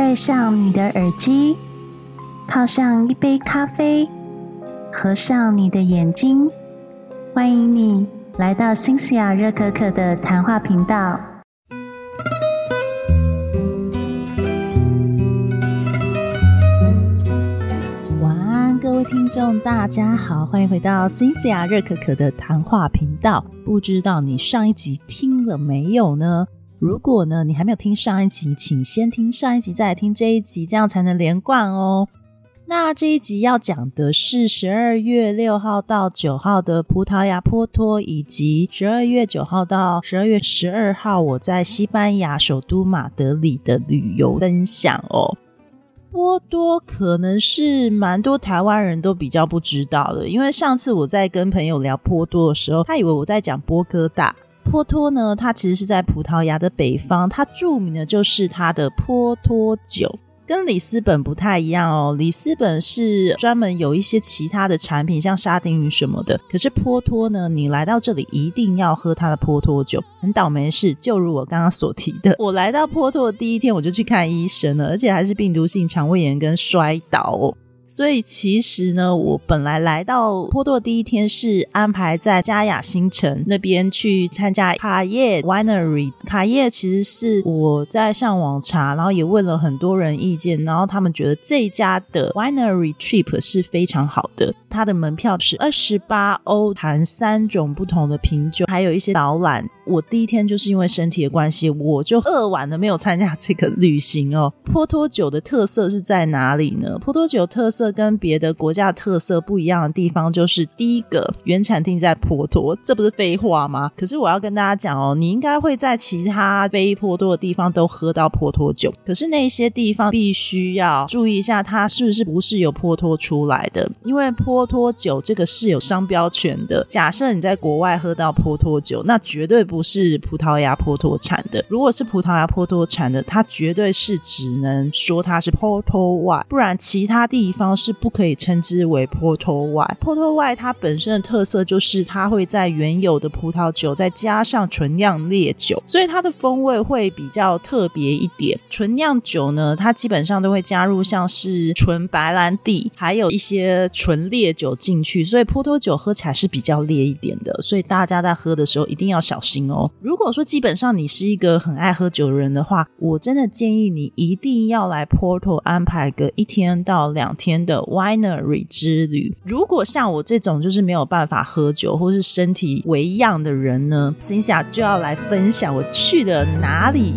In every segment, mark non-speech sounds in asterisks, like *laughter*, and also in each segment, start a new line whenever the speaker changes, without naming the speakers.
戴上你的耳机，泡上一杯咖啡，合上你的眼睛，欢迎你来到新西亚热可可的谈话频道。
晚安，各位听众，大家好，欢迎回到新西亚热可可的谈话频道。不知道你上一集听了没有呢？如果呢，你还没有听上一集，请先听上一集，再来听这一集，这样才能连贯哦。那这一集要讲的是十二月六号到九号的葡萄牙波托，以及十二月九号到十二月十二号我在西班牙首都马德里的旅游分享哦。波多可能是蛮多台湾人都比较不知道的，因为上次我在跟朋友聊波多的时候，他以为我在讲波哥大。波托呢，它其实是在葡萄牙的北方，它著名的就是它的波托酒，跟里斯本不太一样哦。里斯本是专门有一些其他的产品，像沙丁鱼什么的。可是波托呢，你来到这里一定要喝它的波托酒。很倒霉的是，就如我刚刚所提的，*laughs* 我来到波托的第一天我就去看医生了，而且还是病毒性肠胃炎跟摔倒。所以其实呢，我本来来到波多第一天是安排在嘉雅新城那边去参加卡叶 Winery。卡叶其实是我在上网查，然后也问了很多人意见，然后他们觉得这家的 Winery Trip 是非常好的。它的门票是二十八欧，含三种不同的品酒，还有一些导览。我第一天就是因为身体的关系，我就饿完了，没有参加这个旅行哦。*laughs* 波托酒的特色是在哪里呢？波托酒特色跟别的国家特色不一样的地方，就是第一个原产地在波托，这不是废话吗？可是我要跟大家讲哦，你应该会在其他非波托的地方都喝到波托酒，可是那些地方必须要注意一下，它是不是不是由波托出来的？因为波托酒这个是有商标权的。假设你在国外喝到波托酒，那绝对不。不是葡萄牙波托产的，如果是葡萄牙波托产的，它绝对是只能说它是 Porto Y，不然其他地方是不可以称之为 Porto Y。Porto Y 它本身的特色就是它会在原有的葡萄酒再加上纯酿烈酒，所以它的风味会比较特别一点。纯酿酒呢，它基本上都会加入像是纯白兰地，还有一些纯烈酒进去，所以波托酒喝起来是比较烈一点的，所以大家在喝的时候一定要小心。如果说基本上你是一个很爱喝酒的人的话，我真的建议你一定要来 Porto 安排个一天到两天的 Winery 之旅。如果像我这种就是没有办法喝酒或是身体为样的人呢，心下就要来分享我去了哪里。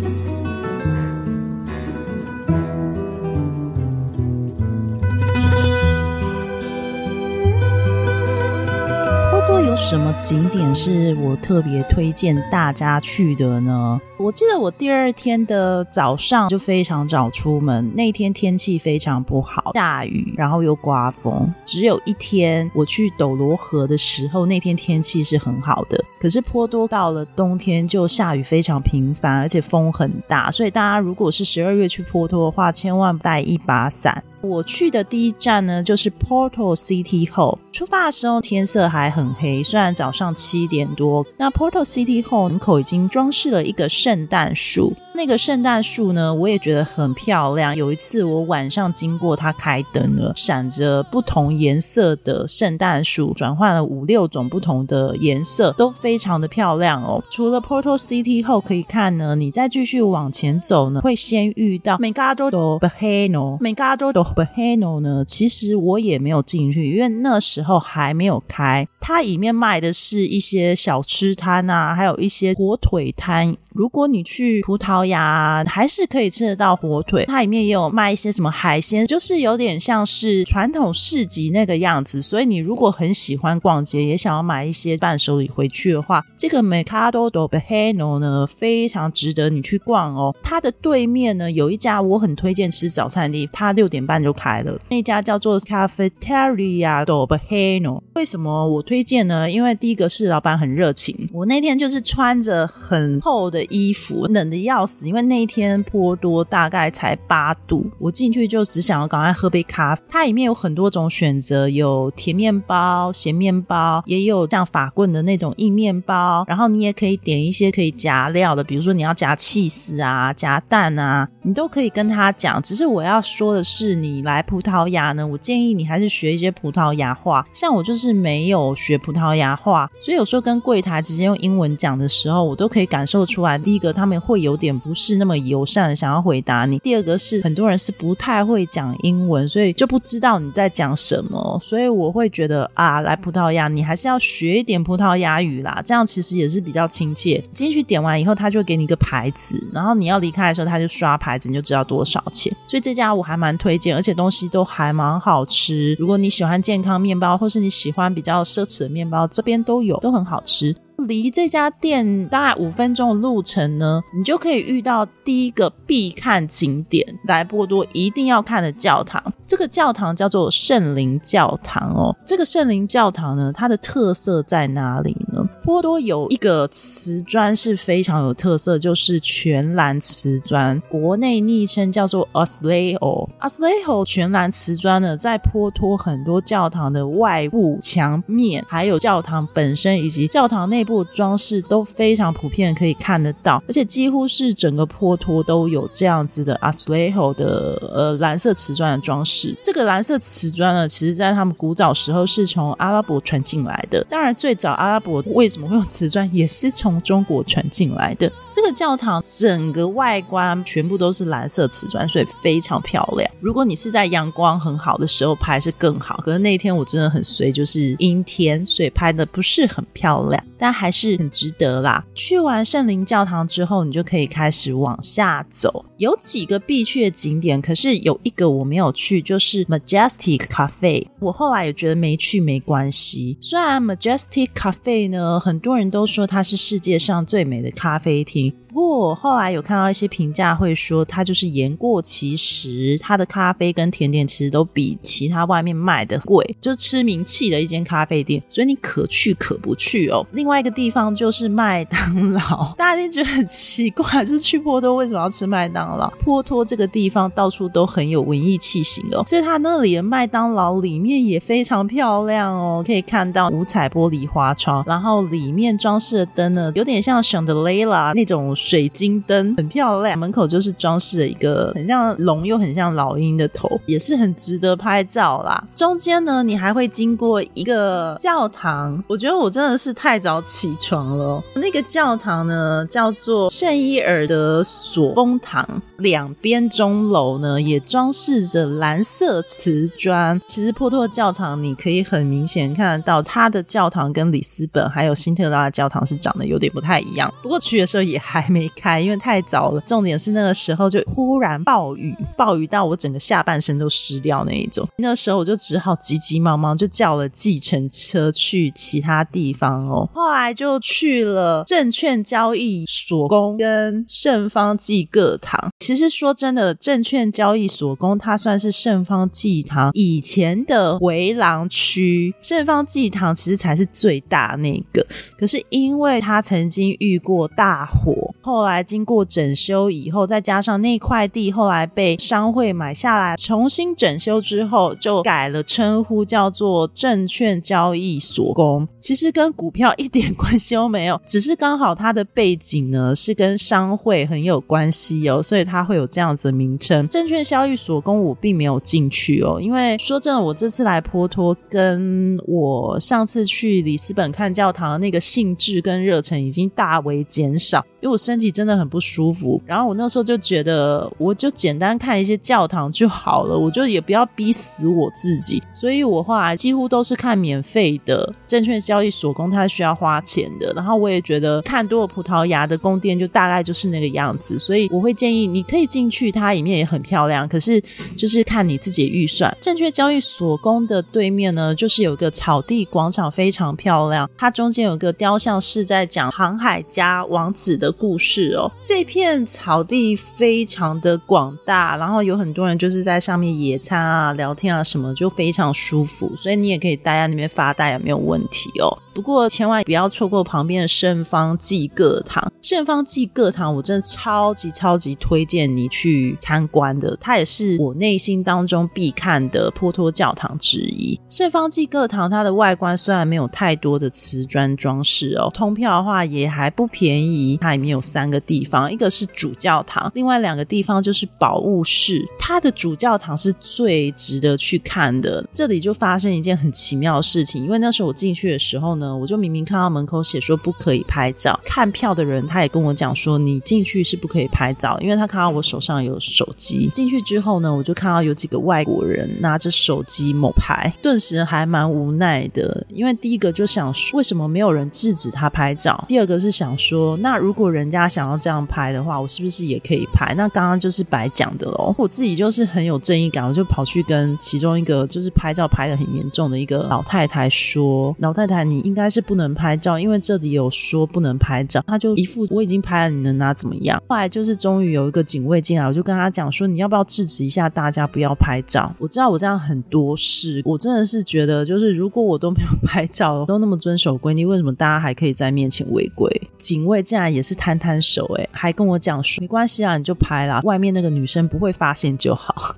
什么景点是我特别推荐大家去的呢？我记得我第二天的早上就非常早出门，那天天气非常不好，下雨，然后又刮风。只有一天我去斗罗河的时候，那天天气是很好的。可是坡多到了冬天就下雨非常频繁，而且风很大，所以大家如果是十二月去坡多的话，千万带一把伞。我去的第一站呢，就是 Porto City Hall。出发的时候天色还很黑，虽然早上七点多。那 Porto City Hall 门口已经装饰了一个圣圣诞树。那个圣诞树呢，我也觉得很漂亮。有一次我晚上经过它开灯了，闪着不同颜色的圣诞树，转换了五六种不同的颜色，都非常的漂亮哦。除了 Porto City 后可以看呢，你再继续往前走呢，会先遇到 Megado do Baheno。Megado do Baheno 呢，其实我也没有进去，因为那时候还没有开。它里面卖的是一些小吃摊啊，还有一些火腿摊。如果你去葡萄牙，还是可以吃得到火腿。它里面也有卖一些什么海鲜，就是有点像是传统市集那个样子。所以你如果很喜欢逛街，也想要买一些伴手礼回去的话，这个 Mercado do Baheno 呢，非常值得你去逛哦。它的对面呢，有一家我很推荐吃早餐的地，它六点半就开了。那家叫做 Cafeteria do Baheno。为什么我推荐呢？因为第一个是老板很热情。我那天就是穿着很厚的。衣服，冷的要死，因为那一天颇多大概才八度，我进去就只想要赶快喝杯咖啡。它里面有很多种选择，有甜面包、咸面包，也有像法棍的那种硬面包，然后你也可以点一些可以夹料的，比如说你要夹气丝啊、夹蛋啊，你都可以跟他讲。只是我要说的是，你来葡萄牙呢，我建议你还是学一些葡萄牙话。像我就是没有学葡萄牙话，所以有时候跟柜台直接用英文讲的时候，我都可以感受出来。第一个，他们会有点不是那么友善想要回答你；第二个是很多人是不太会讲英文，所以就不知道你在讲什么。所以我会觉得啊，来葡萄牙你还是要学一点葡萄牙语啦，这样其实也是比较亲切。进去点完以后，他就给你一个牌子，然后你要离开的时候，他就刷牌子，你就知道多少钱。所以这家我还蛮推荐，而且东西都还蛮好吃。如果你喜欢健康面包，或是你喜欢比较奢侈的面包，这边都有，都很好吃。离这家店大概五分钟的路程呢，你就可以遇到第一个必看景点，莱波多一定要看的教堂。这个教堂叫做圣灵教堂哦。这个圣灵教堂呢，它的特色在哪里呢？波多有一个瓷砖是非常有特色，就是全蓝瓷砖，国内昵称叫做 Asleo。Asleo 全蓝瓷砖呢，在波多很多教堂的外部墙面，还有教堂本身以及教堂内部。装饰都非常普遍，可以看得到，而且几乎是整个坡托都有这样子的 Asleo 的呃蓝色瓷砖的装饰。这个蓝色瓷砖呢，其实在他们古早时候是从阿拉伯传进来的。当然，最早阿拉伯为什么会有瓷砖，也是从中国传进来的。这个教堂整个外观全部都是蓝色瓷砖，所以非常漂亮。如果你是在阳光很好的时候拍，是更好。可是那天我真的很衰，就是阴天，所以拍的不是很漂亮。但还是很值得啦！去完圣灵教堂之后，你就可以开始往下走。有几个必去的景点，可是有一个我没有去，就是 Majestic Cafe。我后来也觉得没去没关系。虽然 Majestic Cafe 呢，很多人都说它是世界上最美的咖啡厅。不过我后来有看到一些评价，会说它就是言过其实，它的咖啡跟甜点其实都比其他外面卖的贵，就是吃名气的一间咖啡店，所以你可去可不去哦。*laughs* 另外一个地方就是麦当劳，大家一定觉得很奇怪，就是去波多为什么要吃麦当劳？*laughs* 波托这个地方到处都很有文艺气息哦，所以它那里的麦当劳里面也非常漂亮哦，可以看到五彩玻璃花窗，然后里面装饰的灯呢，有点像 chandelier 那种。水晶灯很漂亮，门口就是装饰了一个很像龙又很像老鹰的头，也是很值得拍照啦。中间呢，你还会经过一个教堂，我觉得我真的是太早起床了。那个教堂呢，叫做圣伊尔德索丰堂，两边钟楼呢也装饰着蓝色瓷砖。其实波托教堂你可以很明显看得到，它的教堂跟里斯本还有辛特拉的教堂是长得有点不太一样。不过去的时候也还。没开，因为太早了。重点是那个时候就忽然暴雨，暴雨到我整个下半身都湿掉那一种。那时候我就只好急急忙忙就叫了计程车去其他地方哦。后来就去了证券交易所宫跟圣方济各堂。其实说真的，证券交易所宫它算是圣方济堂以前的回廊区，圣方济堂其实才是最大那个。可是因为它曾经遇过大火。后来经过整修以后，再加上那块地后来被商会买下来，重新整修之后，就改了称呼，叫做证券交易所公。其实跟股票一点关系都没有，只是刚好它的背景呢是跟商会很有关系哦，所以它会有这样子的名称。证券交易所公我并没有进去哦，因为说真的，我这次来坡托，跟我上次去里斯本看教堂的那个兴致跟热忱已经大为减少，因为我身。身体真的很不舒服，然后我那时候就觉得，我就简单看一些教堂就好了，我就也不要逼死我自己，所以我后来几乎都是看免费的证券交易所供，它需要花钱的。然后我也觉得看多了葡萄牙的宫殿就大概就是那个样子，所以我会建议你可以进去，它里面也很漂亮，可是就是看你自己的预算。证券交易所宫的对面呢，就是有个草地广场，非常漂亮，它中间有个雕像是在讲航海家王子的故事。是哦，这片草地非常的广大，然后有很多人就是在上面野餐啊、聊天啊什么，就非常舒服，所以你也可以待在那边发呆也没有问题哦。不过千万不要错过旁边的圣方济各堂。圣方济各堂我真的超级超级推荐你去参观的，它也是我内心当中必看的坡托教堂之一。圣方济各堂它的外观虽然没有太多的瓷砖装饰哦，通票的话也还不便宜。它里面有三个地方，一个是主教堂，另外两个地方就是宝物室。它的主教堂是最值得去看的。这里就发生一件很奇妙的事情，因为那时候我进去的时候呢，我就明明看到门口写说不可以拍照。看票的人他也跟我讲说，你进去是不可以拍照，因为他看到我手上有手机。进去之后呢，我就看到有几个外国人拿着手机猛拍，顿时还蛮无奈的。因为第一个就想说，为什么没有人制止他拍照？第二个是想说，那如果人家想要这样拍的话，我是不是也可以拍？那刚刚就是白讲的喽。我自己就是很有正义感，我就跑去跟其中一个就是拍照拍的很严重的一个老太太说：“老太太，你应应该是不能拍照，因为这里有说不能拍照。”他就一副我已经拍了，你能拿怎么样？后来就是终于有一个警卫进来，我就跟他讲说：“你要不要制止一下大家不要拍照？”我知道我这样很多事，我真的是觉得，就是如果我都没有拍照，都那么遵守规定，为什么大家还可以在面前违规？警卫竟然也是摊摊手，哎，还跟我讲说：“没关系啊，你就拍啦，外面那个女生不会发现就好。”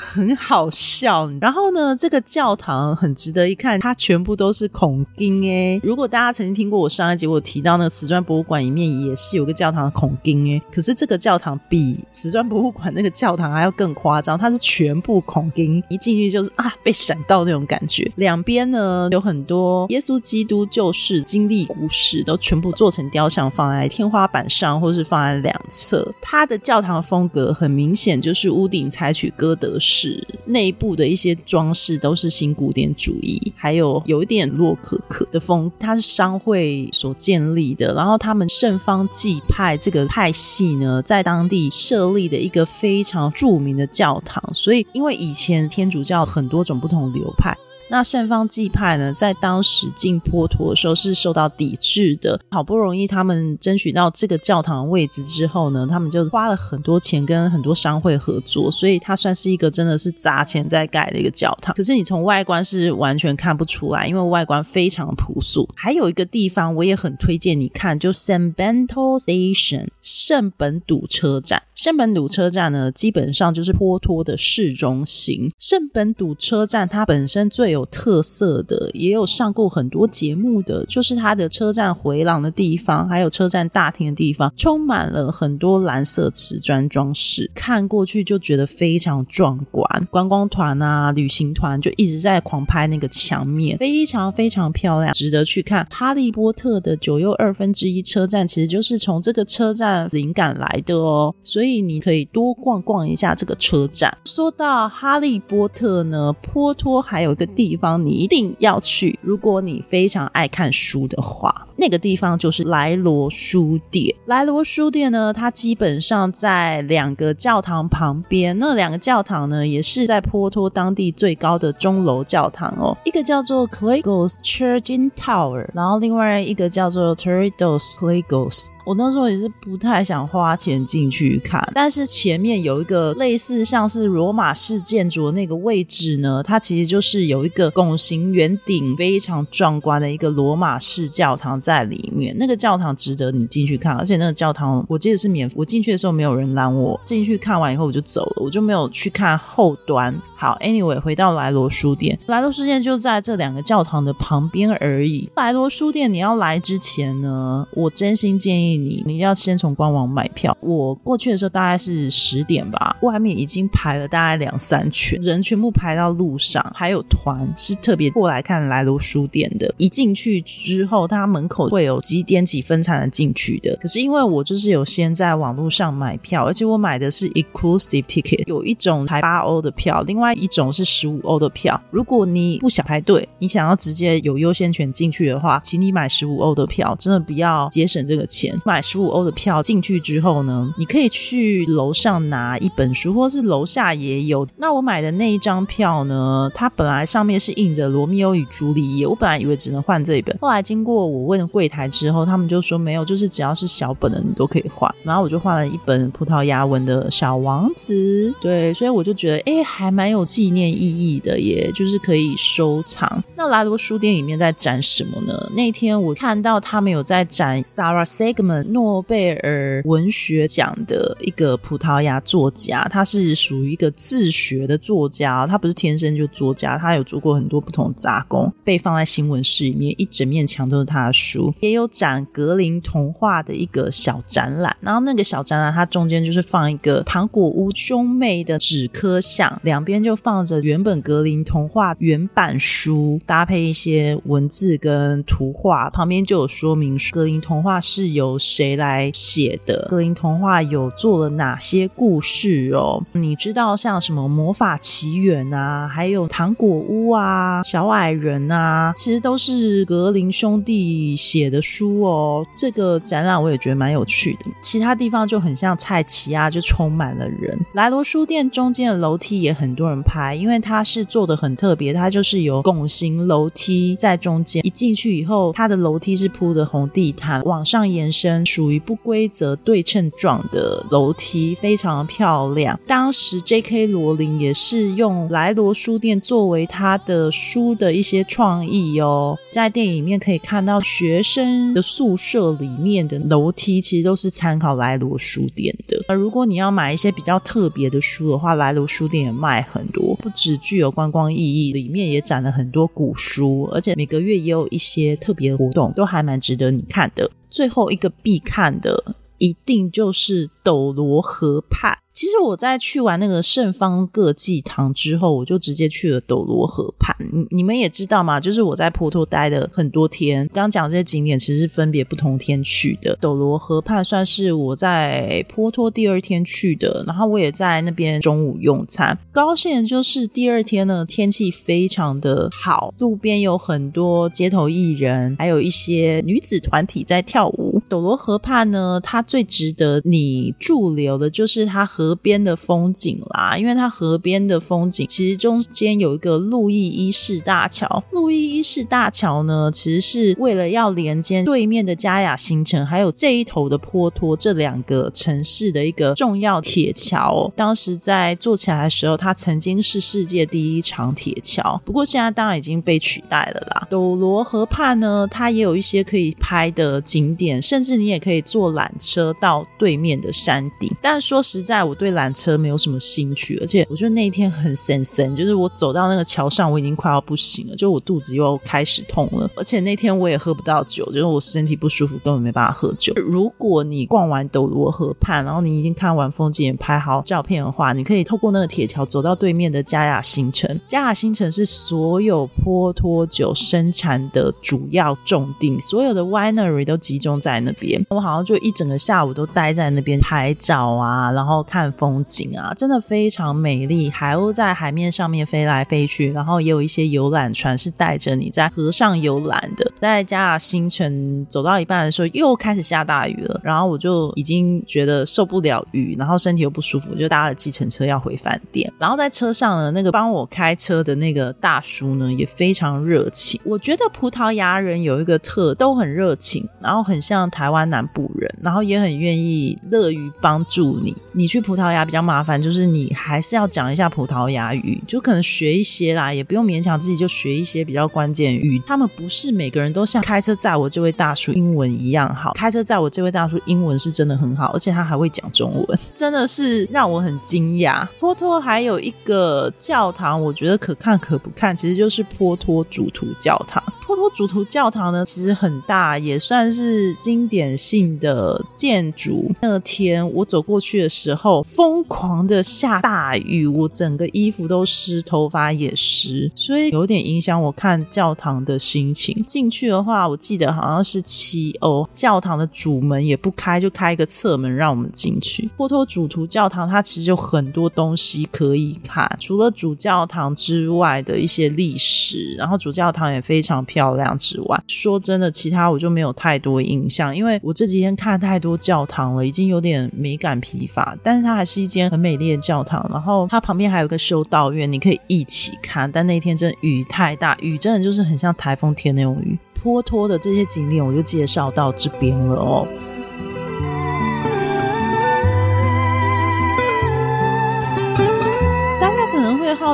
很好笑，然后呢，这个教堂很值得一看，它全部都是孔钉哎。如果大家曾经听过我上一集我提到那个瓷砖博物馆里面也是有个教堂的孔钉哎，可是这个教堂比瓷砖博物馆那个教堂还要更夸张，它是全部孔钉，一进去就是啊被闪到那种感觉。两边呢有很多耶稣基督救世经历故事，都全部做成雕像放在天花板上，或是放在两侧。它的教堂风格很明显就是屋顶采取哥德式。是内部的一些装饰都是新古典主义，还有有一点洛可可的风。它是商会所建立的，然后他们圣方济派这个派系呢，在当地设立的一个非常著名的教堂。所以，因为以前天主教很多种不同流派。那圣方济派呢，在当时进坡托的时候是受到抵制的。好不容易他们争取到这个教堂的位置之后呢，他们就花了很多钱跟很多商会合作，所以它算是一个真的是砸钱在盖的一个教堂。可是你从外观是完全看不出来，因为外观非常朴素。还有一个地方我也很推荐你看，就 San Bento Station 圣本笃车站。圣本笃车站呢，基本上就是坡托的市中心。圣本笃车站它本身最有有特色的，也有上过很多节目的，就是它的车站回廊的地方，还有车站大厅的地方，充满了很多蓝色瓷砖装饰，看过去就觉得非常壮观。观光团啊，旅行团就一直在狂拍那个墙面，非常非常漂亮，值得去看。哈利波特的九又二分之一车站其实就是从这个车站灵感来的哦，所以你可以多逛逛一下这个车站。说到哈利波特呢，坡托还有一个地。地方你一定要去，如果你非常爱看书的话，那个地方就是莱罗书店。莱罗书店呢，它基本上在两个教堂旁边，那两个教堂呢，也是在波托当地最高的钟楼教堂哦。一个叫做 Clegos Church in Tower，然后另外一个叫做 Teridos Clegos。我那时候也是不太想花钱进去看，但是前面有一个类似像是罗马式建筑的那个位置呢，它其实就是有一个拱形圆顶非常壮观的一个罗马式教堂在里面。那个教堂值得你进去看，而且那个教堂我记得是免，我进去的时候没有人拦我，进去看完以后我就走了，我就没有去看后端。好，Anyway，回到莱罗书店，莱罗书店就在这两个教堂的旁边而已。莱罗书店你要来之前呢，我真心建议。你你要先从官网买票。我过去的时候大概是十点吧，外面已经排了大概两三圈人，全部排到路上，还有团是特别过来看莱罗书店的。一进去之后，它门口会有几点几分才能进去的。可是因为我就是有先在网络上买票，而且我买的是 exclusive ticket，有一种才八欧的票，另外一种是十五欧的票。如果你不想排队，你想要直接有优先权进去的话，请你买十五欧的票，真的不要节省这个钱。买十五欧的票进去之后呢，你可以去楼上拿一本书，或是楼下也有。那我买的那一张票呢，它本来上面是印着《罗密欧与朱丽叶》，我本来以为只能换这一本，后来经过我问柜台之后，他们就说没有，就是只要是小本的你都可以换。然后我就换了一本葡萄牙文的《小王子》，对，所以我就觉得哎，还蛮有纪念意义的，也就是可以收藏。那拉罗书店里面在展什么呢？那天我看到他们有在展 Sarah Segman 诺贝尔文学奖的一个葡萄牙作家，他是属于一个自学的作家，他不是天生就作家，他有做过很多不同杂工，被放在新闻室里面，一整面墙都是他的书，也有展格林童话的一个小展览，然后那个小展览它中间就是放一个糖果屋兄妹的纸刻像，两边就放着原本格林童话原版书，搭配一些文字跟图画，旁边就有说明书。格林童话是由谁来写的，格林童话有做了哪些故事哦，你知道像什么魔法奇缘啊，还有糖果屋啊，小矮人啊，其实都是格林兄弟写的书哦。这个展览我也觉得蛮有趣的，其他地方就很像菜奇啊，就充满了人。莱罗书店中间的楼梯也很多人拍，因为它是做的很特别，它就是有拱形楼梯在中间，一进去以后，它的楼梯是铺的红地毯，往上延伸，属于不规则对称状的楼梯，非常的漂亮。当时 J.K. 罗琳也是用莱罗书店作为他的书的一些创意哦，在电影里面可以看到学学生的宿舍里面的楼梯，其实都是参考莱罗书店的。而如果你要买一些比较特别的书的话，莱罗书店也卖很多，不只具有观光意义，里面也展了很多古书，而且每个月也有一些特别活动，都还蛮值得你看的。最后一个必看的，一定就是斗罗河畔。其实我在去完那个圣方各祭堂之后，我就直接去了斗罗河畔。你你们也知道嘛，就是我在坡托待了很多天。刚刚讲这些景点，其实是分别不同天去的。斗罗河畔算是我在坡托第二天去的，然后我也在那边中午用餐。高兴的就是第二天呢，天气非常的好，路边有很多街头艺人，还有一些女子团体在跳舞。斗罗河畔呢，它最值得你驻留的就是它河边的风景啦，因为它河边的风景其实中间有一个路易一世大桥。路易一世大桥呢，其实是为了要连接对面的加雅新城，还有这一头的坡托这两个城市的一个重要铁桥。当时在做起来的时候，它曾经是世界第一长铁桥，不过现在当然已经被取代了啦。斗罗河畔呢，它也有一些可以拍的景点，甚至你也可以坐缆车到对面的山顶。但说实在，我对缆车没有什么兴趣，而且我觉得那一天很神神，就是我走到那个桥上，我已经快要不行了，就我肚子又开始痛了，而且那天我也喝不到酒，就是我身体不舒服，根本没办法喝酒。如果你逛完斗罗河畔，然后你已经看完风景，拍好照片的话，你可以透过那个铁桥走到对面的加雅新城。加雅新城是所有波托酒生产的主要重地，所有的 winery 都集中在那边。我好像就一整个下午都待在那边拍照啊，然后看风景啊，真的非常美丽。海鸥在海面上面飞来飞去，然后也有一些游览船是带着你在河上游览的。在加雅新城走到一半的时候，又开始下大雨了，然后我就已经觉得受不了雨，然后身体又不舒服，就搭了计程车要回饭店。然后在车上呢，那个帮我开车的那个大叔呢，也非常热情。我觉得葡萄牙人有一个特，都很热情，然后很像台湾南部人，然后也很愿意乐于帮助你。你去葡萄牙比较麻烦，就是你还是要讲一下葡萄牙语，就可能学一些啦，也不用勉强自己就学一些比较关键语。他们不是每个人都像开车载我这位大叔英文一样好，开车载我这位大叔英文是真的很好，而且他还会讲中文，真的是让我很惊讶。坡托还有一个教堂，我觉得可看可不看，其实就是坡托主图教堂。坡托主图教堂呢，其实很大，也算是经典性的建筑。那天我走过去的时候，疯狂的下大雨，我整个衣服都湿，头发也湿，所以有点影响我看教堂的心情。进去的话，我记得好像是七欧，教堂的主门也不开，就开一个侧门让我们进去。坡托主图教堂它其实有很多东西可以看，除了主教堂之外的一些历史，然后主教堂也非常漂漂亮之外，说真的，其他我就没有太多印象，因为我这几天看太多教堂了，已经有点美感疲乏。但是它还是一间很美丽的教堂，然后它旁边还有一个修道院，你可以一起看。但那天真的雨太大，雨真的就是很像台风天那种雨。坡托的这些景点我就介绍到这边了哦。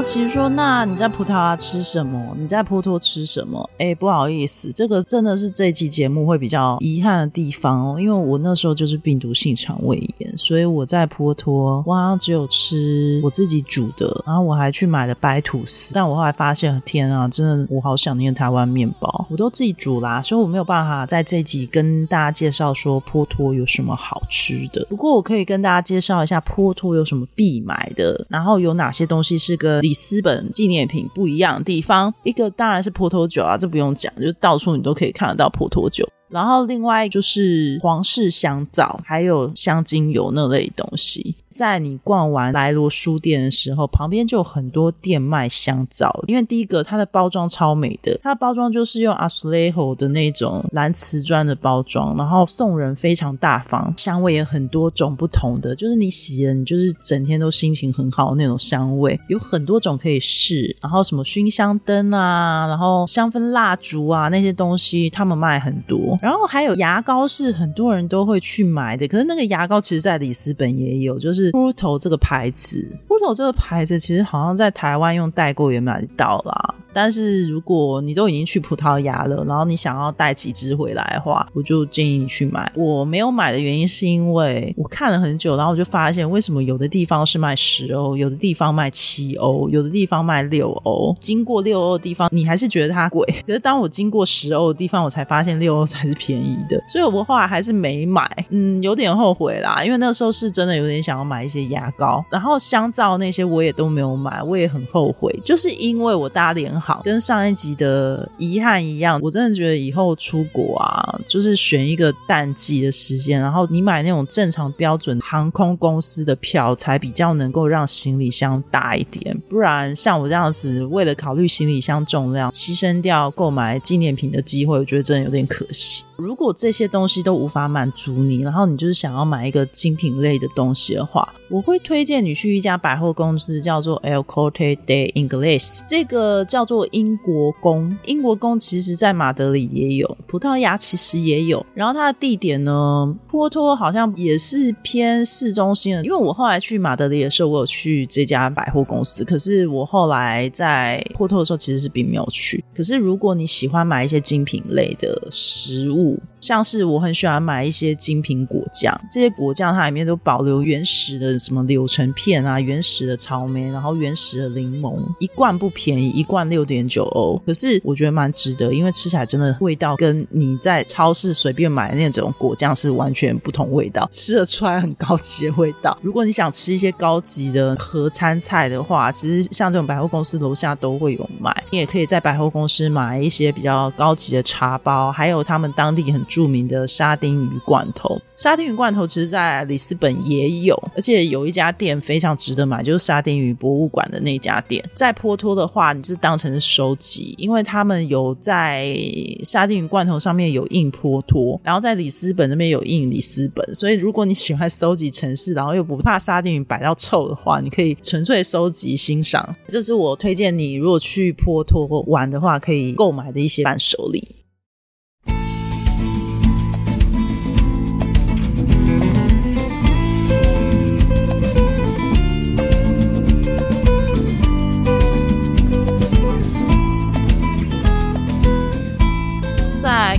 奇说，那你在葡萄牙吃什么？你在波托吃什么？哎，不好意思，这个真的是这一期节目会比较遗憾的地方哦，因为我那时候就是病毒性肠胃炎，所以我在波托，我好像只有吃我自己煮的，然后我还去买了白吐司，但我后来发现，天啊，真的我好想念台湾面包，我都自己煮啦，所以我没有办法在这集跟大家介绍说波托有什么好吃的。不过我可以跟大家介绍一下波托有什么必买的，然后有哪些东西是跟私本纪念品不一样的地方，一个当然是葡萄酒啊，这不用讲，就到处你都可以看得到葡萄酒。然后另外就是皇室香皂，还有香精油那类东西。在你逛完莱罗书店的时候，旁边就有很多店卖香皂。因为第一个，它的包装超美的，它的包装就是用阿苏雷侯的那种蓝瓷砖的包装，然后送人非常大方，香味也很多种不同的，就是你洗了，你就是整天都心情很好那种香味，有很多种可以试。然后什么熏香灯啊，然后香氛蜡烛啊那些东西，他们卖很多。然后还有牙膏是很多人都会去买的，可是那个牙膏其实在里斯本也有，就是。P 头这个牌子 p 头这个牌子其实好像在台湾用代购也买得到啦。但是如果你都已经去葡萄牙了，然后你想要带几支回来的话，我就建议你去买。我没有买的原因是因为我看了很久，然后我就发现为什么有的地方是卖十欧，有的地方卖七欧，有的地方卖六欧。经过六欧的地方，你还是觉得它贵。可是当我经过十欧的地方，我才发现六欧才是便宜的。所以我后来还是没买，嗯，有点后悔啦。因为那时候是真的有点想要买买一些牙膏，然后香皂那些我也都没有买，我也很后悔，就是因为我搭联。好，跟上一集的遗憾一样，我真的觉得以后出国啊，就是选一个淡季的时间，然后你买那种正常标准航空公司的票，才比较能够让行李箱大一点。不然像我这样子，为了考虑行李箱重量，牺牲掉购买纪念品的机会，我觉得真的有点可惜。如果这些东西都无法满足你，然后你就是想要买一个精品类的东西的话，我会推荐你去一家百货公司，叫做 El Corte de Ingles，这个叫做英国宫。英国宫其实在马德里也有，葡萄牙其实也有。然后它的地点呢，波托好像也是偏市中心的。因为我后来去马德里的时候，我有去这家百货公司，可是我后来在波托的时候其实是并没有去。可是如果你喜欢买一些精品类的食物，像是我很喜欢买一些精品果酱，这些果酱它里面都保留原始的什么柳橙片啊，原始的草莓，然后原始的柠檬，一罐不便宜，一罐六点九欧，可是我觉得蛮值得，因为吃起来真的味道跟你在超市随便买的那种果酱是完全不同味道，吃得出来很高级的味道。如果你想吃一些高级的合餐菜的话，其实像这种百货公司楼下都会有卖，你也可以在百货公司买一些比较高级的茶包，还有他们当地。很著名的沙丁鱼罐头，沙丁鱼罐头其实，在里斯本也有，而且有一家店非常值得买，就是沙丁鱼博物馆的那家店。在坡托的话，你就当成是收集，因为他们有在沙丁鱼罐头上面有印坡托，然后在里斯本那边有印里斯本，所以如果你喜欢收集城市，然后又不怕沙丁鱼摆到臭的话，你可以纯粹收集欣赏。这是我推荐你，如果去坡托玩的话，可以购买的一些伴手礼。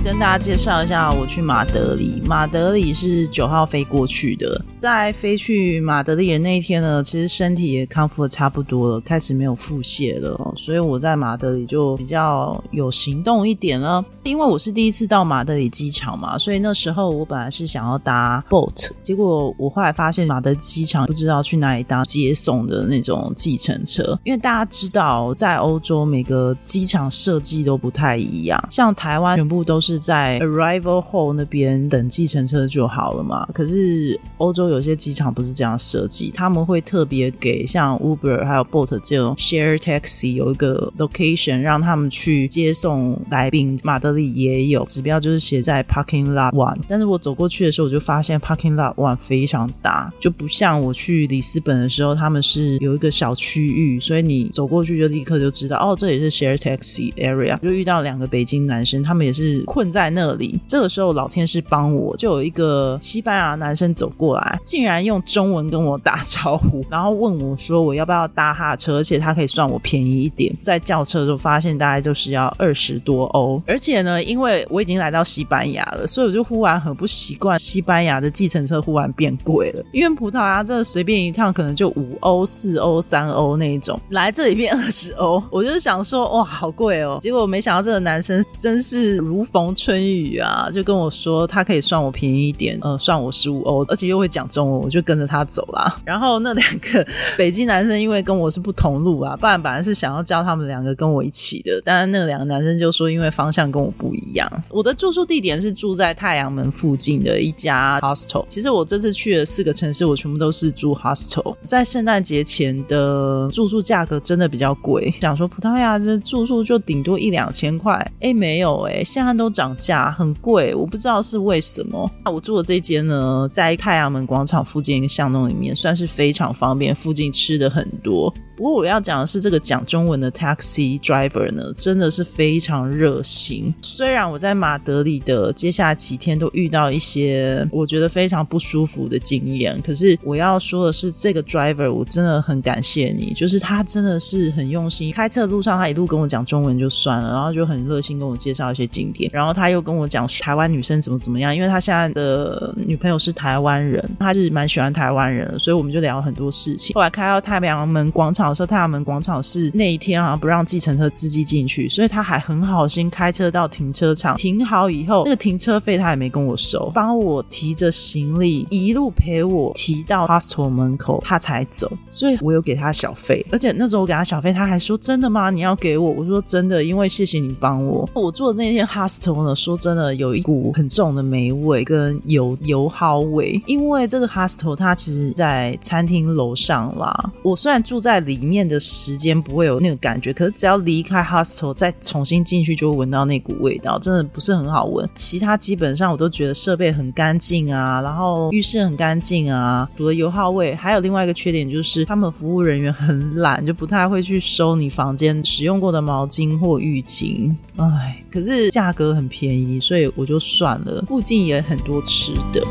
跟大家介绍一下，我去马德里。马德里是九号飞过去的，在飞去马德里的那一天呢，其实身体也康复的差不多了，开始没有腹泻了，所以我在马德里就比较有行动一点了。因为我是第一次到马德里机场嘛，所以那时候我本来是想要搭 boat，结果我后来发现马德机场不知道去哪里搭接送的那种计程车，因为大家知道在欧洲每个机场设计都不太一样，像台湾全部都是。在 arrival hall 那边等计程车就好了嘛。可是欧洲有些机场不是这样设计，他们会特别给像 Uber 还有 Bolt 这种 share taxi 有一个 location 让他们去接送来宾。马德里也有指标，就是写在 parking lot one。但是我走过去的时候，我就发现 parking lot one 非常大，就不像我去里斯本的时候，他们是有一个小区域，所以你走过去就立刻就知道，哦，这里是 share taxi area。就遇到两个北京男生，他们也是困在那里。这个时候老天是帮我，就有一个西班牙男生走过来，竟然用中文跟我打招呼，然后问我说我要不要搭他的车，而且他可以算我便宜一点。在叫车的时候发现大概就是要二十多欧，而且呢，因为我已经来到西班牙了，所以我就忽然很不习惯西班牙的计程车忽然变贵了。因为葡萄牙这随便一趟可能就五欧、四欧、三欧那一种，来这里变二十欧，我就想说哇，好贵哦。结果没想到这个男生真是如逢春雨啊，就跟我说他可以算我便宜一点，呃，算我十五欧，而且又会讲中文，我就跟着他走啦。*laughs* 然后那两个北京男生因为跟我是不同路啊，不然本来是想要叫他们两个跟我一起的，但是那两个男生就说因为方向跟我不一样。我的住宿地点是住在太阳门附近的一家 hostel。其实我这次去了四个城市，我全部都是住 hostel。在圣诞节前的住宿价格真的比较贵，想说葡萄牙这住宿就顶多一两千块，哎，没有哎，现在都涨价，很贵，我不知道是为什么。那我住的这间呢，在太阳门广场附近一个巷弄里面，算是非常方便，附近吃的很多。不过我要讲的是，这个讲中文的 taxi driver 呢，真的是非常热心。虽然我在马德里的接下来几天都遇到一些我觉得非常不舒服的经验，可是我要说的是，这个 driver 我真的很感谢你，就是他真的是很用心。开车的路上，他一路跟我讲中文就算了，然后就很热心跟我介绍一些景点，然后他又跟我讲台湾女生怎么怎么样，因为他现在的女朋友是台湾人，他是蛮喜欢台湾人，所以我们就聊了很多事情。后来开到太阳门广场。说太阳门广场是那一天好像，不让计程车司机进去，所以他还很好心开车到停车场停好以后，那个停车费他也没跟我收，帮我提着行李一路陪我提到 hostel 门口，他才走。所以我有给他小费，而且那时候我给他小费，他还说真的吗？你要给我？我说真的，因为谢谢你帮我。我住的那天 hostel 呢，说真的有一股很重的霉味跟油油耗味，因为这个 hostel 它其实在餐厅楼上啦。我虽然住在里。里面的时间不会有那个感觉，可是只要离开 hostel 再重新进去，就会闻到那股味道，真的不是很好闻。其他基本上我都觉得设备很干净啊，然后浴室很干净啊，除了油耗味，还有另外一个缺点就是他们服务人员很懒，就不太会去收你房间使用过的毛巾或浴巾。唉，可是价格很便宜，所以我就算了。附近也很多吃的。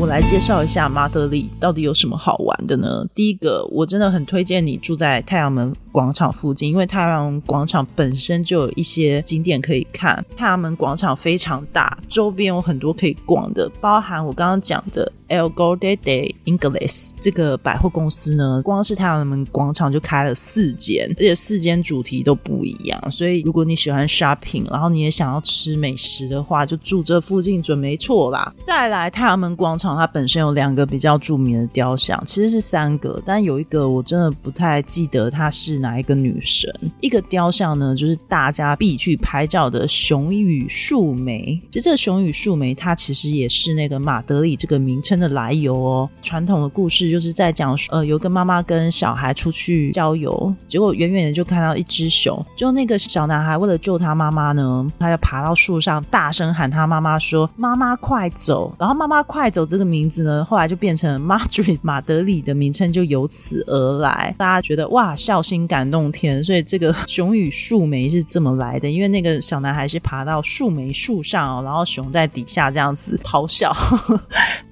我来介绍一下马德里到底有什么好玩的呢？第一个，我真的很推荐你住在太阳门。广场附近，因为太阳广场本身就有一些景点可以看。太阳门广场非常大，周边有很多可以逛的，包含我刚刚讲的 El Gordo de Ingles 这个百货公司呢。光是太阳门广场就开了四间，而且四间主题都不一样。所以如果你喜欢 shopping，然后你也想要吃美食的话，就住这附近准没错啦。再来，太阳门广场它本身有两个比较著名的雕像，其实是三个，但有一个我真的不太记得它是哪。哪一个女神？一个雕像呢，就是大家必去拍照的熊与树莓。其实这个熊与树莓，它其实也是那个马德里这个名称的来由哦。传统的故事就是在讲，呃，有个妈妈跟小孩出去郊游，结果远远的就看到一只熊。就那个小男孩为了救他妈妈呢，他要爬到树上，大声喊他妈妈说：“妈妈快走！”然后“妈妈快走”这个名字呢，后来就变成 Madrid 马德里的名称，就由此而来。大家觉得哇，孝心感。感动天，所以这个 *laughs* 熊与树莓是这么来的。因为那个小男孩是爬到树莓树上，然后熊在底下这样子咆哮。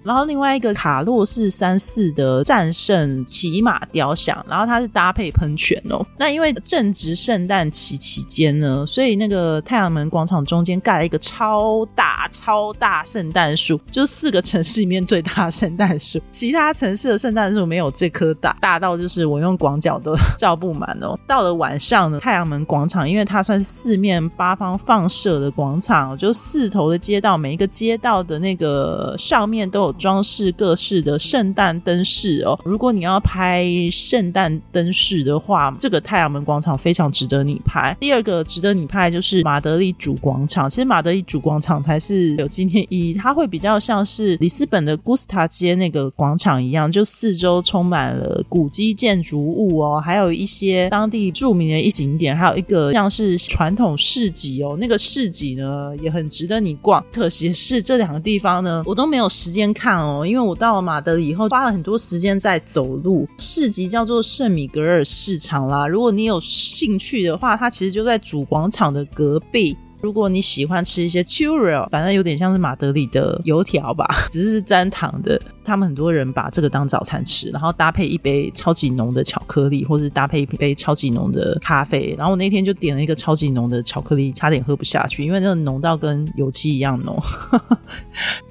然后另外一个卡洛士三世的战胜骑马雕像，然后它是搭配喷泉哦。那因为正值圣诞期期间呢，所以那个太阳门广场中间盖了一个超大超大圣诞树，就是四个城市里面最大圣诞树。其他城市的圣诞树没有这棵大，大到就是我用广角都照不满哦。到了晚上呢，太阳门广场因为它算是四面八方放射的广场，就四头的街道，每一个街道的那个上面都有。装饰各式的圣诞灯饰哦。如果你要拍圣诞灯饰的话，这个太阳门广场非常值得你拍。第二个值得你拍就是马德里主广场，其实马德里主广场才是有纪念意义，它会比较像是里斯本的古斯塔街那个广场一样，就四周充满了古迹建筑物哦，还有一些当地著名的一景点，还有一个像是传统市集哦，那个市集呢也很值得你逛。可惜是这两个地方呢，我都没有时间看哦，因为我到了马德里以后花了很多时间在走路。市集叫做圣米格尔市场啦，如果你有兴趣的话，它其实就在主广场的隔壁。如果你喜欢吃一些 churro，反正有点像是马德里的油条吧，只是是沾糖的。他们很多人把这个当早餐吃，然后搭配一杯超级浓的巧克力，或是搭配一杯超级浓的咖啡。然后我那天就点了一个超级浓的巧克力，差点喝不下去，因为那个浓到跟油漆一样浓。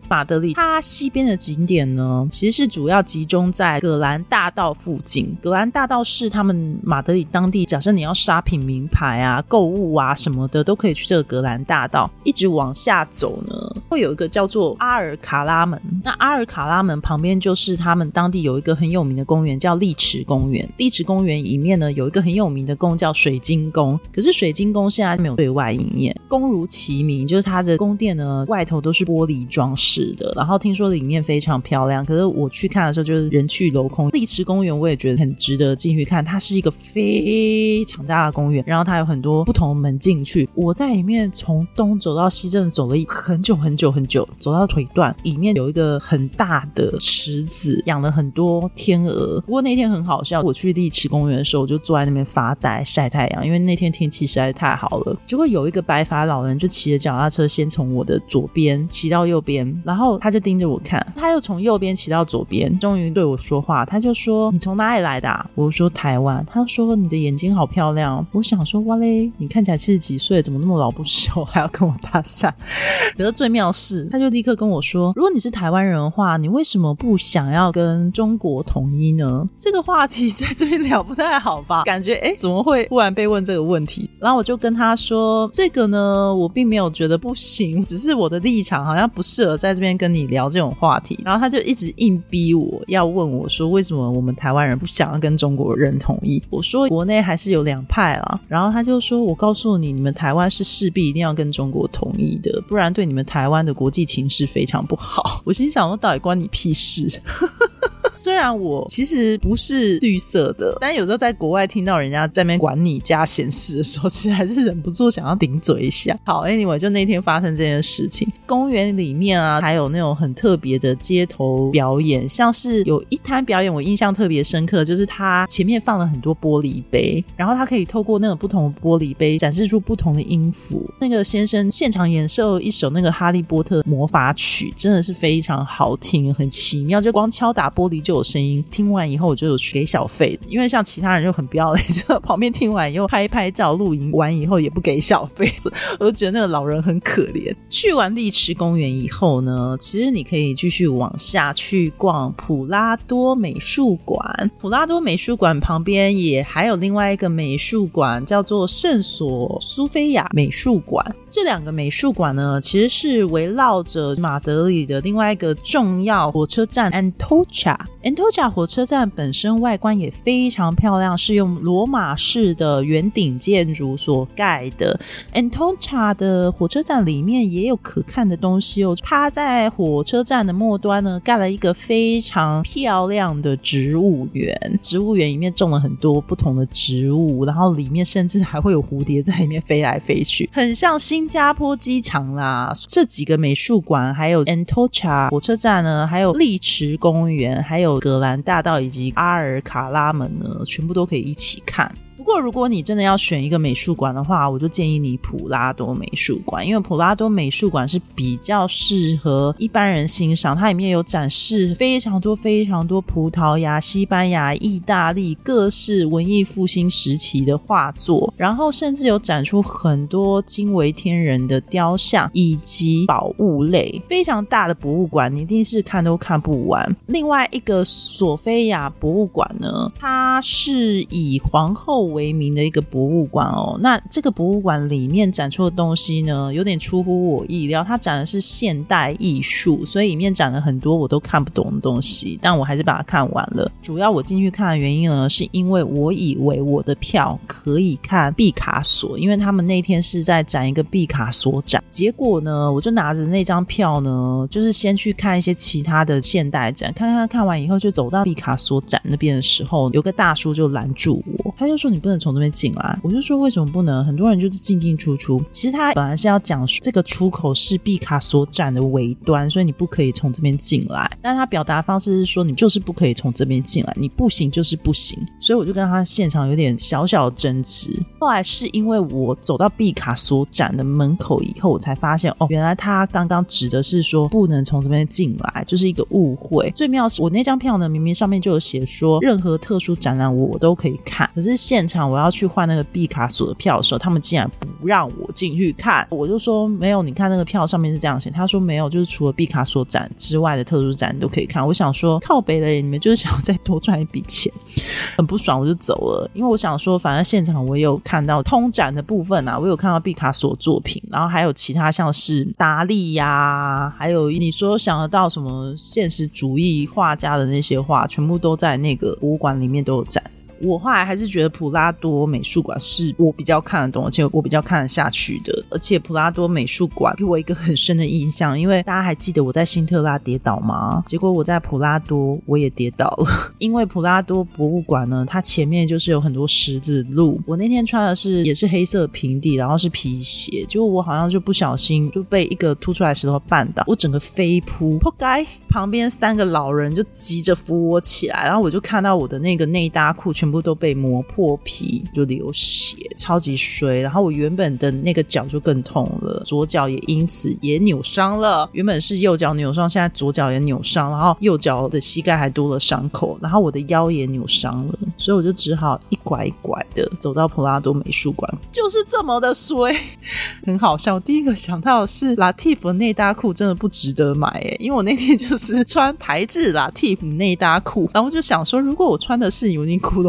马德里，它西边的景点呢，其实是主要集中在葛兰大道附近。葛兰大道是他们马德里当地，假设你要刷品名牌啊、购物啊什么的，都可以去这个葛兰大道。一直往下走呢，会有一个叫做阿尔卡拉门。那阿尔卡拉门旁边就是他们当地有一个很有名的公园，叫丽池公园。丽池公园里面呢，有一个很有名的宫叫水晶宫。可是水晶宫现在没有对外营业，宫如其名，就是它的宫殿呢，外头都是玻璃装饰。是的，然后听说里面非常漂亮，可是我去看的时候就是人去楼空。丽池公园我也觉得很值得进去看，它是一个非常大的公园，然后它有很多不同门进去。我在里面从东走到西，真的走了很久很久很久，走到腿断。里面有一个很大的池子，养了很多天鹅。不过那天很好笑，我去丽池公园的时候，我就坐在那边发呆晒太阳，因为那天天气实在太好了。结果有一个白发老人就骑着脚踏车，先从我的左边骑到右边。然后他就盯着我看，他又从右边骑到左边，终于对我说话。他就说：“你从哪里来的？”我说：“台湾。”他说：“你的眼睛好漂亮。”我想说：“哇嘞，你看起来七十几岁，怎么那么老不熟，还要跟我搭讪？”可是最妙是，他就立刻跟我说：“如果你是台湾人的话，你为什么不想要跟中国统一呢？”这个话题在这边聊不太好吧？感觉哎，怎么会突然被问这个问题？然后我就跟他说：“这个呢，我并没有觉得不行，只是我的立场好像不适合在。”这边跟你聊这种话题，然后他就一直硬逼我要问我说，为什么我们台湾人不想要跟中国人统一？我说国内还是有两派啊。然后他就说，我告诉你，你们台湾是势必一定要跟中国统一的，不然对你们台湾的国际情势非常不好。我心想，我到底关你屁事？虽然我其实不是绿色的，但有时候在国外听到人家在那边管你家闲事的时候，其实还是忍不住想要顶嘴一下。*laughs* 好，Anyway，就那天发生这件事情，公园里面啊，还有那种很特别的街头表演，像是有一摊表演，我印象特别深刻，就是他前面放了很多玻璃杯，然后他可以透过那种不同的玻璃杯展示出不同的音符。那个先生现场演奏一首那个《哈利波特魔法曲》，真的是非常好听，很奇妙，就光敲打玻璃。就有声音，听完以后我就有给小费因为像其他人就很不要脸，就旁边听完以后拍拍照、录影完以后也不给小费，我就觉得那个老人很可怜。去完丽池公园以后呢，其实你可以继续往下去逛普拉多美术馆。普拉多美术馆旁边也还有另外一个美术馆，叫做圣索苏菲亚美术馆。这两个美术馆呢，其实是围绕着马德里的另外一个重要火车站 Antocha。Antocha 火车站本身外观也非常漂亮，是用罗马式的圆顶建筑所盖的。Antocha 的火车站里面也有可看的东西哦。它在火车站的末端呢，盖了一个非常漂亮的植物园。植物园里面种了很多不同的植物，然后里面甚至还会有蝴蝶在里面飞来飞去，很像新加坡机场啦。这几个美术馆，还有 Antocha 火车站呢，还有丽池公园，还有。格兰大道以及阿尔卡拉门呢，全部都可以一起看。不过，如果你真的要选一个美术馆的话，我就建议你普拉多美术馆，因为普拉多美术馆是比较适合一般人欣赏。它里面有展示非常多、非常多葡萄牙、西班牙、意大利各式文艺复兴时期的画作，然后甚至有展出很多惊为天人的雕像以及宝物类，非常大的博物馆，你一定是看都看不完。另外一个索菲亚博物馆呢，它是以皇后。为名的一个博物馆哦。那这个博物馆里面展出的东西呢，有点出乎我意料，它展的是现代艺术，所以里面展了很多我都看不懂的东西，但我还是把它看完了。主要我进去看的原因呢，是因为我以为我的票可以看毕卡索，因为他们那天是在展一个毕卡索展。结果呢，我就拿着那张票呢，就是先去看一些其他的现代展，看看看完以后，就走到毕卡索展那边的时候，有个大叔就拦住我，他就说你不能从这边进来。我就说为什么不能？很多人就是进进出出。其实他本来是要讲这个出口是毕卡索展的尾端，所以你不可以从这边进来。但他表达方式是说你就是不可以从这边进来，你不行就是不行。所以我就跟他现场有点小小争执。后来是因为我走到毕卡索展的门口以后，我才发现哦，原来他刚刚指的是说不能从这边进来，就是一个误会。最妙是我那张票呢，明明上面就有写说任何特殊展览我都可以看，可是现场我要去换那个毕卡索的票的时候，他们竟然不让我进去看。我就说没有，你看那个票上面是这样写。他说没有，就是除了毕卡索展之外的特殊展你都可以看。我想说靠北的你们就是想要再多赚一笔钱，很不爽，我就走了。因为我想说，反正现场我有看到通展的部分啊，我有看到毕卡索作品，然后还有其他像是达利呀，还有你说想得到什么现实主义画家的那些画，全部都在那个博物馆里面都有展。我后来还是觉得普拉多美术馆是我比较看得懂，而且我比较看得下去的。而且普拉多美术馆给我一个很深的印象，因为大家还记得我在辛特拉跌倒吗？结果我在普拉多我也跌倒了。*laughs* 因为普拉多博物馆呢，它前面就是有很多十字路。我那天穿的是也是黑色平底，然后是皮鞋，结果我好像就不小心就被一个凸出来石头绊倒，我整个飞扑，扑街！旁边三个老人就急着扶我起来，然后我就看到我的那个内搭裤全部都被磨破皮，就流血，超级衰。然后我原本的那个脚就更痛了，左脚也因此也扭伤了。原本是右脚扭伤，现在左脚也扭伤，然后右脚的膝盖还多了伤口，然后我的腰也扭伤了，所以我就只好一拐一拐的走到普拉多美术馆，就是这么的衰，*laughs* 很好笑。第一个想到的是拉蒂夫内搭裤真的不值得买诶，因为我那天就是穿台制拉蒂夫内搭裤，然后就想说，如果我穿的是尤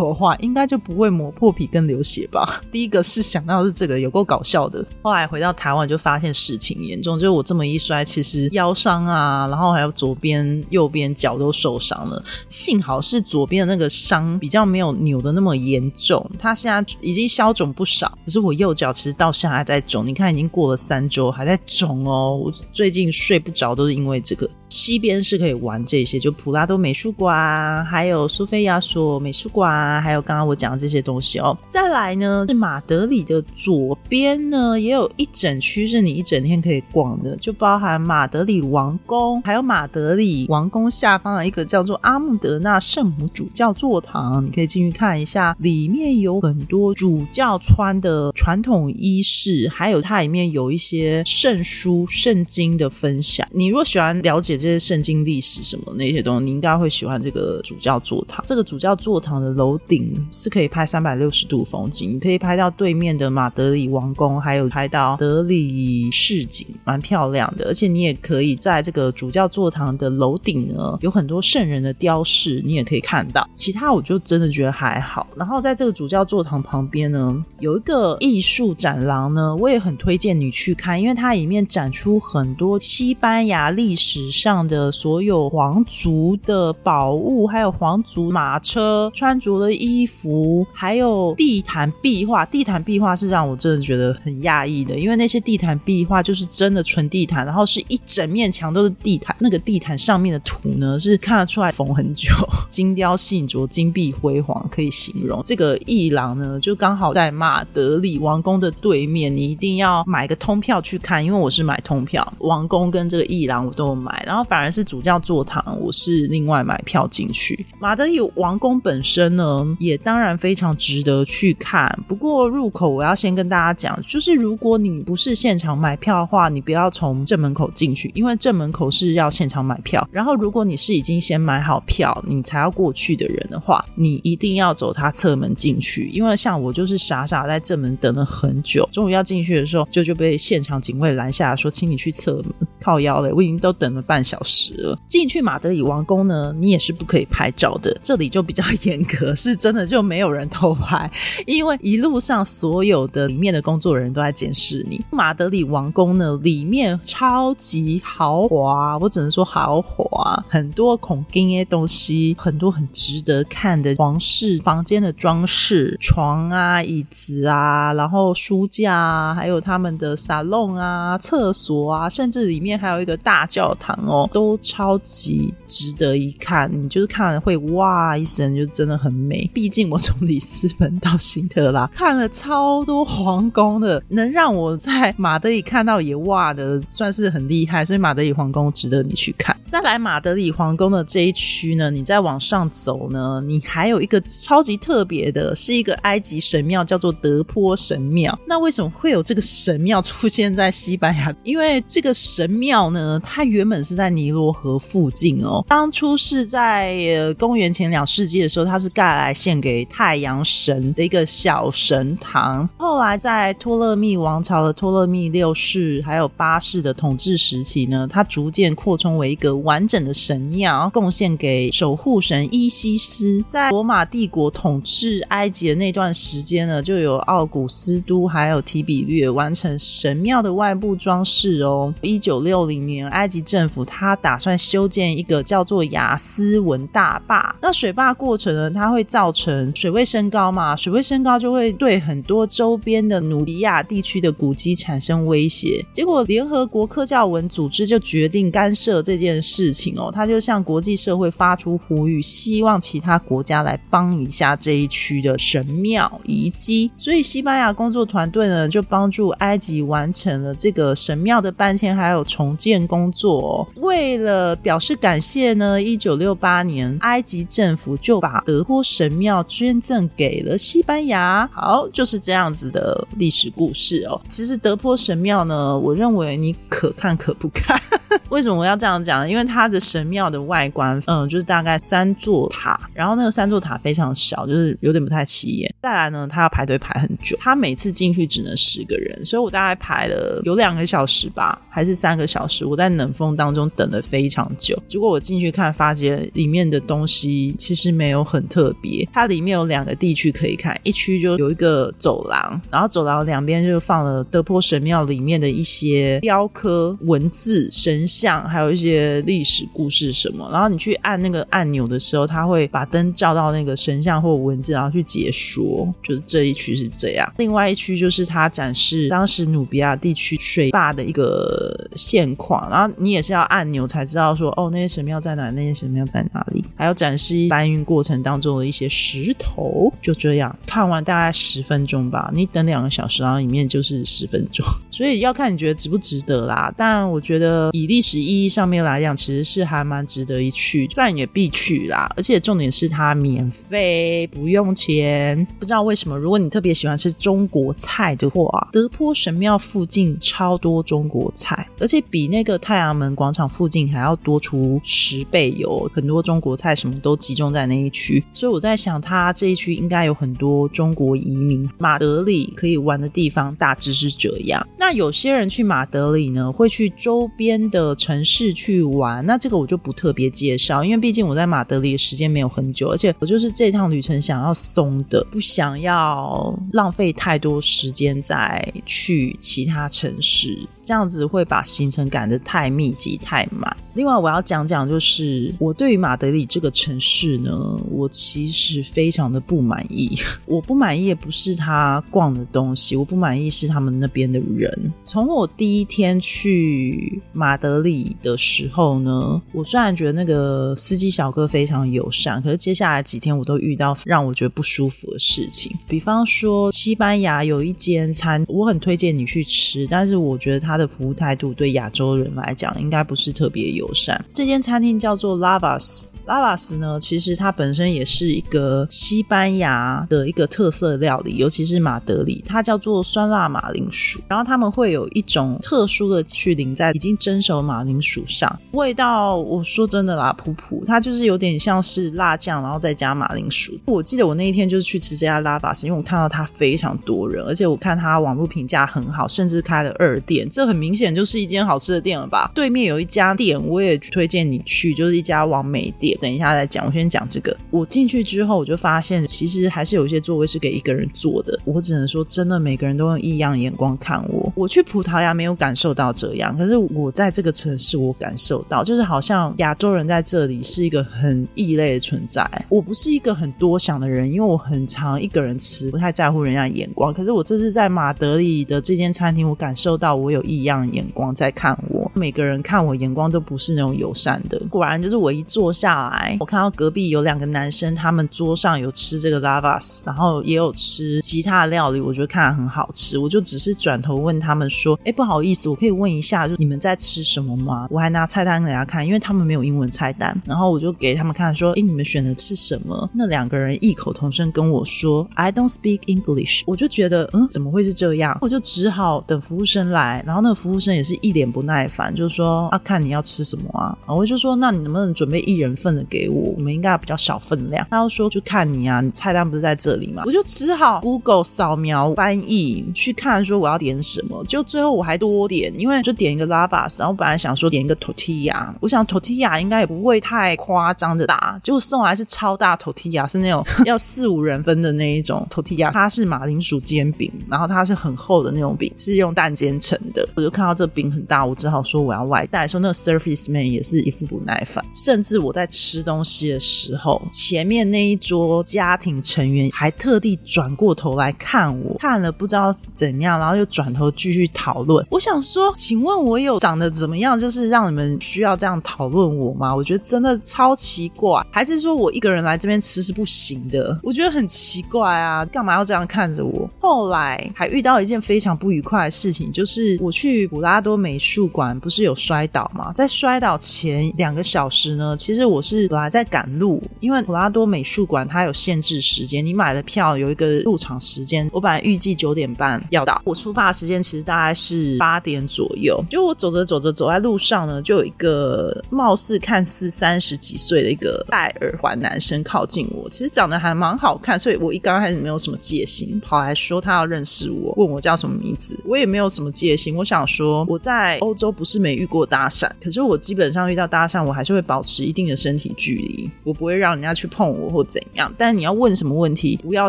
的话，应该就不会磨破皮跟流血吧。*laughs* 第一个是想到是这个，有够搞笑的。后来回到台湾就发现事情严重，就是我这么一摔，其实腰伤啊，然后还有左边、右边脚都受伤了。幸好是左边的那个伤比较没有扭的那么严重，它现在已经消肿不少。可是我右脚其实到现在还在肿，你看已经过了三周还在肿哦。我最近睡不着都是因为这个。西边是可以玩这些，就普拉多美术馆，还有苏菲亚索美术馆，还有刚刚我讲的这些东西哦。再来呢，是马德里的左边呢，也有一整区是你一整天可以逛的，就包含马德里王宫，还有马德里王宫下方的一个叫做阿穆德纳圣母主教座堂，你可以进去看一下，里面有很多主教穿的传统衣饰，还有它里面有一些圣书、圣经的分享。你如果喜欢了解。这些圣经历史什么那些东西，你应该会喜欢这个主教座堂。这个主教座堂的楼顶是可以拍三百六十度风景，你可以拍到对面的马德里王宫，还有拍到德里市景，蛮漂亮的。而且你也可以在这个主教座堂的楼顶呢，有很多圣人的雕饰，你也可以看到。其他我就真的觉得还好。然后在这个主教座堂旁边呢，有一个艺术展廊呢，我也很推荐你去看，因为它里面展出很多西班牙历史上。上的所有皇族的宝物，还有皇族马车穿着的衣服，还有地毯壁画。地毯壁画是让我真的觉得很讶异的，因为那些地毯壁画就是真的纯地毯，然后是一整面墙都是地毯。那个地毯上面的图呢，是看得出来缝很久，精雕细琢、金碧辉煌，可以形容。这个一郎呢，就刚好在马德里王宫的对面，你一定要买个通票去看，因为我是买通票，王宫跟这个一郎我都有买。然后然后反而是主教座堂，我是另外买票进去。马德里王宫本身呢，也当然非常值得去看。不过入口我要先跟大家讲，就是如果你不是现场买票的话，你不要从正门口进去，因为正门口是要现场买票。然后如果你是已经先买好票，你才要过去的人的话，你一定要走他侧门进去。因为像我就是傻傻在正门等了很久，终于要进去的时候，就就被现场警卫拦下，说请你去侧门靠腰嘞，我已经都等了半。小时了。进去马德里王宫呢，你也是不可以拍照的，这里就比较严格，是真的就没有人偷拍，*laughs* 因为一路上所有的里面的工作人员都在监视你。马德里王宫呢，里面超级豪华，我只能说豪华，很多孔金的东西，很多很值得看的皇室房间的装饰，床啊、椅子啊，然后书架啊，还有他们的沙龙啊、厕所啊，甚至里面还有一个大教堂哦，都超级值得一看。你就是看了会哇一声，就真的很美。毕竟我从里斯本到辛特拉 *laughs* 看了超多皇宫的，能让我在马德里看到也哇的，算是很厉害。所以马德里皇宫值得你去看。再来马德里皇宫的这一区呢，你再往上走呢，你还有一个超级特别的，是一个埃及神庙，叫做德坡神庙。那为什么会有这个神庙出现在西班牙？因为这个神庙庙呢，它原本是在尼罗河附近哦。当初是在公元前两世纪的时候，它是盖来献给太阳神的一个小神堂。后来在托勒密王朝的托勒密六世还有八世的统治时期呢，它逐渐扩充为一个。完整的神庙贡献给守护神伊西斯。在罗马帝国统治埃及的那段时间呢，就有奥古斯都还有提比略完成神庙的外部装饰哦。一九六零年，埃及政府他打算修建一个叫做雅斯文大坝。那水坝过程呢，它会造成水位升高嘛？水位升高就会对很多周边的努比亚地区的古迹产生威胁。结果，联合国科教文组织就决定干涉这件。事情哦，他就向国际社会发出呼吁，希望其他国家来帮一下这一区的神庙遗迹。所以西班牙工作团队呢，就帮助埃及完成了这个神庙的搬迁还有重建工作。为了表示感谢呢，一九六八年，埃及政府就把德波神庙捐赠给了西班牙。好，就是这样子的历史故事哦。其实德波神庙呢，我认为你可看可不看。*laughs* 为什么我要这样讲？因为它的神庙的外观，嗯，就是大概三座塔，然后那个三座塔非常小，就是有点不太起眼。再来呢，他要排队排很久，他每次进去只能十个人，所以我大概排了有两个小时吧，还是三个小时。我在冷风当中等了非常久，结果我进去看，发觉里面的东西其实没有很特别。它里面有两个地区可以看，一区就有一个走廊，然后走廊两边就放了德坡神庙里面的一些雕刻、文字、神像，还有一些历史故事什么。然后你去按那个按钮的时候，它会把灯照到那个神像或文字，然后去解说。就是这一区是这样，另外一区就是它展示当时努比亚地区水坝的一个现况，然后你也是要按钮才知道说哦那些神庙在哪，那些神庙在哪里，还有展示搬运过程当中的一些石头，就这样 *laughs* 看完大概十分钟吧，你等两个小时，然后里面就是十分钟，所以要看你觉得值不值得啦。但我觉得以历史意义上面来讲，其实是还蛮值得一去，不然也必去啦。而且重点是它免费，不用钱。不知道为什么，如果你特别喜欢吃中国菜的话，德坡神庙附近超多中国菜，而且比那个太阳门广场附近还要多出十倍有很多中国菜，什么都集中在那一区。所以我在想，它这一区应该有很多中国移民。马德里可以玩的地方大致是这样。那有些人去马德里呢，会去周边的城市去玩。那这个我就不特别介绍，因为毕竟我在马德里的时间没有很久，而且我就是这趟旅程想要松的，不。想要浪费太多时间再去其他城市。这样子会把行程赶得太密集太满。另外，我要讲讲，就是我对于马德里这个城市呢，我其实非常的不满意。*laughs* 我不满意也不是他逛的东西，我不满意是他们那边的人。从我第一天去马德里的时候呢，我虽然觉得那个司机小哥非常友善，可是接下来几天我都遇到让我觉得不舒服的事情。比方说，西班牙有一间餐，我很推荐你去吃，但是我觉得他。他的服务态度对亚洲人来讲应该不是特别友善。这间餐厅叫做 Lavas。拉瓦斯呢，其实它本身也是一个西班牙的一个特色料理，尤其是马德里，它叫做酸辣马铃薯。然后他们会有一种特殊的去淋在已经蒸熟的马铃薯上，味道我说真的啦，普普，它就是有点像是辣酱，然后再加马铃薯。我记得我那一天就是去吃这家拉瓦斯，因为我看到它非常多人，而且我看它网络评价很好，甚至开了二店，这很明显就是一间好吃的店了吧？对面有一家店，我也推荐你去，就是一家完美店。等一下再讲，我先讲这个。我进去之后，我就发现其实还是有一些座位是给一个人坐的。我只能说，真的每个人都用异样眼光看我。我去葡萄牙没有感受到这样，可是我在这个城市，我感受到，就是好像亚洲人在这里是一个很异类的存在。我不是一个很多想的人，因为我很常一个人吃，不太在乎人家眼光。可是我这次在马德里的这间餐厅，我感受到我有异样眼光在看我。每个人看我眼光都不是那种友善的。果然，就是我一坐下来，我看到隔壁有两个男生，他们桌上有吃这个 lavas，然后也有吃其他的料理，我觉得看很好吃。我就只是转头问他们说：“哎，不好意思，我可以问一下，就你们在吃什么吗？”我还拿菜单给他看，因为他们没有英文菜单。然后我就给他们看说：“哎，你们选的是什么？”那两个人异口同声跟我说：“I don't speak English。”我就觉得，嗯，怎么会是这样？我就只好等服务生来，然后那个服务生也是一脸不耐烦，就说：“啊，看你要吃什么啊？”我就说：“那你能不能准备一人份的给我？我们应该比较小分量。”他又说：“就看你啊，你菜单不是在这里吗？”我就只好 Google 扫描翻译去看，说我要点什么。就最后我还多点，因为就点一个 lavas，然后本来想说点一个 tortilla，我想 tortilla 应该也不会太夸张的大，结果送来是超大 tortilla，是那种 *laughs* 要四五人分的那一种 tortilla。它是马铃薯煎饼，然后它是很厚的那种饼，是用蛋煎成的。我就看到这饼很大，我只好说我要外带。说那个 service man 也是一副不耐烦，甚至我在吃吃东西的时候，前面那一桌家庭成员还特地转过头来看我，看了不知道怎样，然后又转头继续讨论。我想说，请问我有长得怎么样，就是让你们需要这样讨论我吗？我觉得真的超奇怪，还是说我一个人来这边吃是不行的？我觉得很奇怪啊，干嘛要这样看着我？后来还遇到一件非常不愉快的事情，就是我去普拉多美术馆，不是有摔倒吗？在摔倒前两个小时呢，其实我是本来在赶路，因为普拉多美术馆它有限制时间，你买的票有一个入场时间。我本来预计九点半要到，我出发的时间其实大概是八点左右。就我走着走着走在路上呢，就有一个貌似看似三十几岁的一个戴耳环男生靠近我，其实长得还蛮好看，所以我一刚开始没有什么戒心，跑来说他要认识我，问我叫什么名字，我也没有什么戒心。我想说我在欧洲不是没遇过搭讪。可是我基本上遇到搭讪，我还是会保持一定的身体距离，我不会让人家去碰我或怎样。但你要问什么问题，不要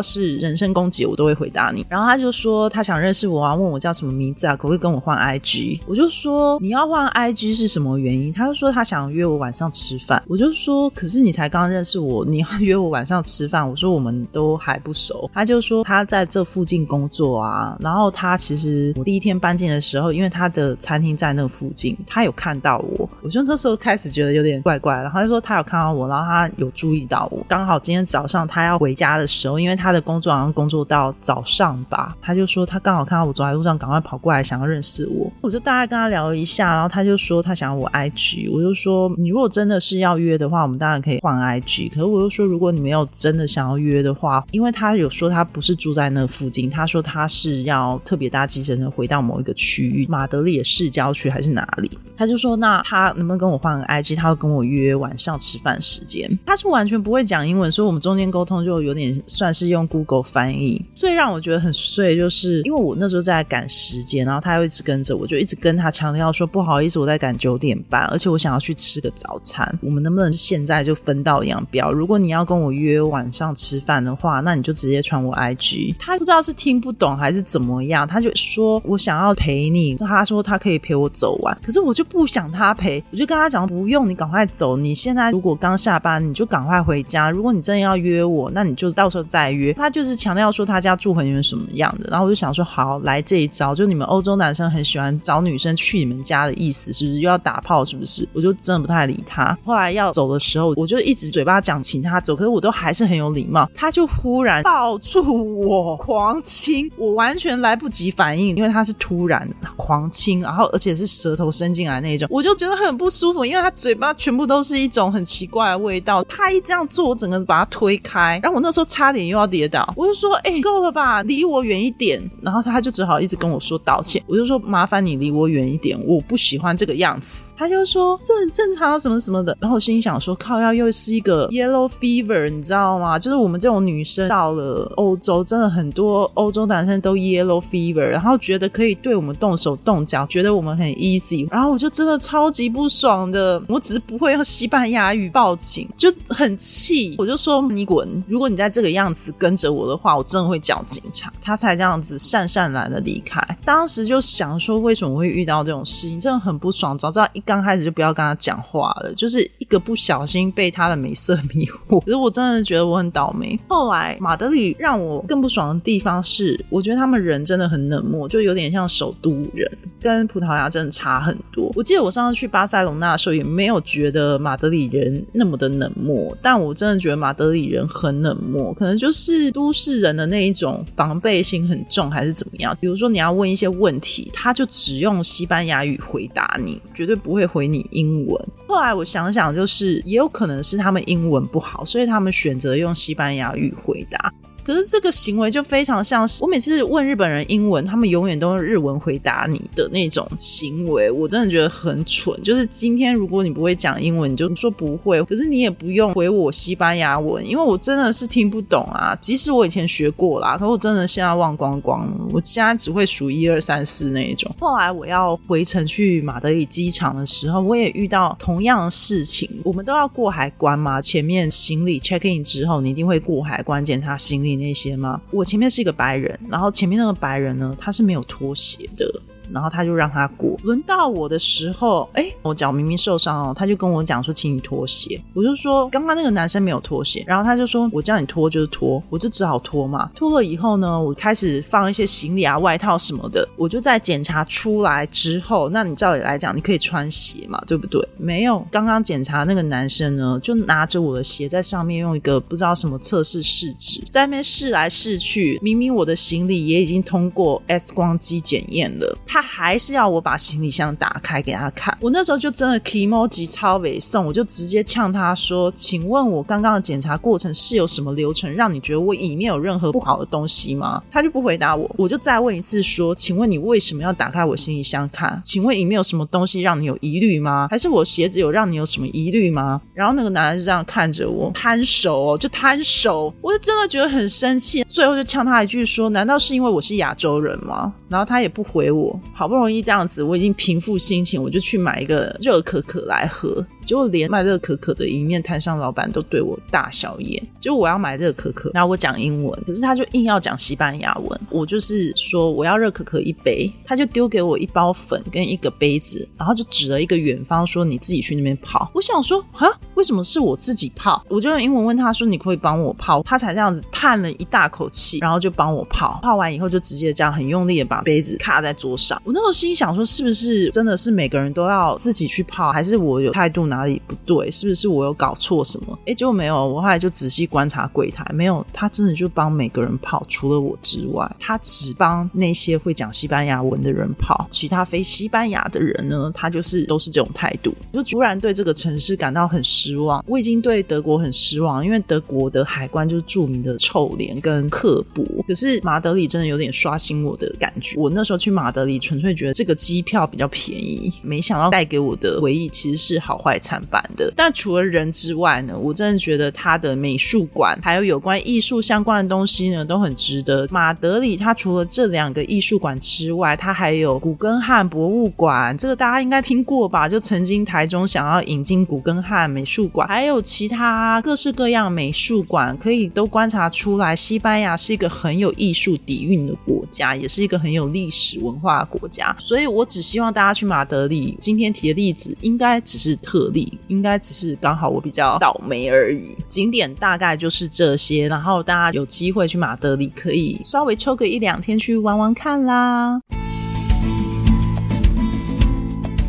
是人身攻击，我都会回答你。然后他就说他想认识我啊，问我叫什么名字啊，可不可以跟我换 IG？我就说你要换 IG 是什么原因？他就说他想约我晚上吃饭。我就说可是你才刚认识我，你要约我晚上吃饭？我说我们都还不熟。他就说他在这附近工作啊，然后他其实我第一天搬进的时候，因为他的餐厅在那附近，他有看到我。我就那时候开始觉得有点怪怪，然后他说他有看到我，然后他有注意到我。刚好今天早上他要回家的时候，因为他的工作好像工作到早上吧，他就说他刚好看到我走在路上，赶快跑过来想要认识我。我就大概跟他聊了一下，然后他就说他想要我 IG，我就说你如果真的是要约的话，我们当然可以换 IG。可是我又说如果你没有真的想要约的话，因为他有说他不是住在那附近，他说他是要特别搭计程车回到某一个区域，马德里的市郊区还是哪里？他就说那他。能不能跟我换个 IG？他会跟我约晚上吃饭时间。他是完全不会讲英文，所以我们中间沟通就有点算是用 Google 翻译。最让我觉得很碎，就是因为我那时候在赶时间，然后他又一直跟着我，就一直跟他强调说不好意思，我在赶九点半，而且我想要去吃个早餐。我们能不能现在就分道扬镳？如果你要跟我约晚上吃饭的话，那你就直接传我 IG。他不知道是听不懂还是怎么样，他就说我想要陪你。他说他可以陪我走完，可是我就不想他陪。我就跟他讲不用，你赶快走。你现在如果刚下班，你就赶快回家。如果你真的要约我，那你就到时候再约。他就是强调说他家住很远什么样的，然后我就想说好来这一招，就你们欧洲男生很喜欢找女生去你们家的意思，是不是又要打炮？是不是？我就真的不太理他。后来要走的时候，我就一直嘴巴讲请他走，可是我都还是很有礼貌。他就忽然抱住我狂亲，我完全来不及反应，因为他是突然狂亲，然后而且是舌头伸进来那种，我就觉得很。不舒服，因为他嘴巴全部都是一种很奇怪的味道。他一这样做，我整个把他推开，然后我那时候差点又要跌倒，我就说：“哎，够了吧，离我远一点。”然后他就只好一直跟我说道歉。我就说：“麻烦你离我远一点，我不喜欢这个样子。”他就说这很正常啊，什么什么的。然后我心里想说，靠，要又是一个 yellow fever，你知道吗？就是我们这种女生到了欧洲，真的很多欧洲男生都 yellow fever，然后觉得可以对我们动手动脚，觉得我们很 easy。然后我就真的超级不爽的，我只是不会用西班牙语报警，就很气。我就说你滚！如果你再这个样子跟着我的话，我真的会叫警察。他才这样子善善然的离开。当时就想说，为什么会遇到这种事情，真的很不爽。早知道一。刚开始就不要跟他讲话了，就是一个不小心被他的美色迷惑。*laughs* 可是我真的觉得我很倒霉。后来马德里让我更不爽的地方是，我觉得他们人真的很冷漠，就有点像首都人，跟葡萄牙真的差很多。我记得我上次去巴塞隆纳的时候，也没有觉得马德里人那么的冷漠，但我真的觉得马德里人很冷漠，可能就是都市人的那一种防备心很重，还是怎么样？比如说你要问一些问题，他就只用西班牙语回答你，绝对不会。会回你英文。后来我想想，就是也有可能是他们英文不好，所以他们选择用西班牙语回答。可是这个行为就非常像是我每次问日本人英文，他们永远都用日文回答你的那种行为，我真的觉得很蠢。就是今天如果你不会讲英文，你就说不会，可是你也不用回我西班牙文，因为我真的是听不懂啊。即使我以前学过啦，可我真的现在忘光光了。我现在只会数一二三四那一种。后来我要回程去马德里机场的时候，我也遇到同样的事情。我们都要过海关嘛，前面行李 check in 之后，你一定会过海关检查行李。那些吗？我前面是一个白人，然后前面那个白人呢，他是没有拖鞋的。然后他就让他过，轮到我的时候，哎，我脚明明受伤哦，他就跟我讲说，请你脱鞋。我就说，刚刚那个男生没有脱鞋，然后他就说我叫你脱就是脱，我就只好脱嘛。脱了以后呢，我开始放一些行李啊、外套什么的。我就在检查出来之后，那你照理来讲，你可以穿鞋嘛，对不对？没有，刚刚检查那个男生呢，就拿着我的鞋在上面用一个不知道什么测试试纸，在那边试来试去。明明我的行李也已经通过 X 光机检验了，他。他还是要我把行李箱打开给他看，我那时候就真的 emoji 超委送，我就直接呛他说：“请问我刚刚的检查过程是有什么流程，让你觉得我里面有任何不好的东西吗？”他就不回答我，我就再问一次说：“请问你为什么要打开我行李箱看？请问里面有什么东西让你有疑虑吗？还是我鞋子有让你有什么疑虑吗？”然后那个男的就这样看着我，摊手哦，就摊手，我就真的觉得很生气，最后就呛他一句说：“难道是因为我是亚洲人吗？”然后他也不回我。好不容易这样子，我已经平复心情，我就去买一个热可可来喝。结果连卖热可可的一面摊上老板都对我大小眼。就我要买热可可，然后我讲英文，可是他就硬要讲西班牙文。我就是说我要热可可一杯，他就丢给我一包粉跟一个杯子，然后就指了一个远方说：“你自己去那边泡。”我想说啊，为什么是我自己泡？我就用英文问他说：“你可以帮我泡？”他才这样子叹了一大口气，然后就帮我泡。泡完以后就直接这样很用力的把杯子卡在桌上。我那时候心想说：“是不是真的是每个人都要自己去泡，还是我有态度哪里不对？是不是我有搞错什么？”哎，结果没有。我后来就仔细观察柜台，没有，他真的就帮每个人泡，除了我之外，他只帮那些会讲西班牙文的人泡。其他非西班牙的人呢，他就是都是这种态度。就突然对这个城市感到很失望。我已经对德国很失望，因为德国的海关就是著名的臭脸跟刻薄。可是马德里真的有点刷新我的感觉。我那时候去马德里，纯粹觉得这个机票比较便宜，没想到带给我的回忆其实是好坏参半的。但除了人之外呢，我真的觉得它的美术馆还有有关艺术相关的东西呢，都很值得。马德里它除了这两个艺术馆之外，它还有古根汉博物馆，这个大家应该听过吧？就曾经台中想要引进古根汉美术馆，还有其他各式各样美术馆，可以都观察出来，西班牙是一个很有艺术底蕴的国家，也是一个很有历史文化的国家。所以我只希望大家去马德里。今天提的例子应该只是特例，应该只是刚好我比较倒霉而已。景点大概就是这些，然后大家有机会去马德里，可以稍微抽个一两天去玩玩看啦。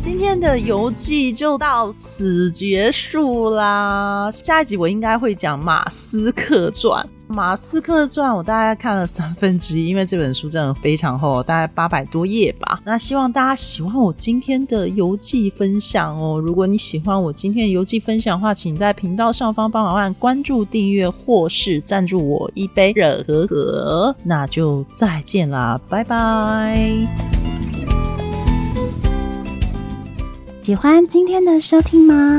今天的游记就到此结束啦，下一集我应该会讲马斯克传。马斯克传我大概看了三分之一，因为这本书真的非常厚，大概八百多页吧。那希望大家喜欢我今天的游记分享哦。如果你喜欢我今天的游记分享的话，请在频道上方帮忙按关注、订阅或是赞助我一杯热可可。那就再见啦，拜拜。
喜欢今天的收听吗？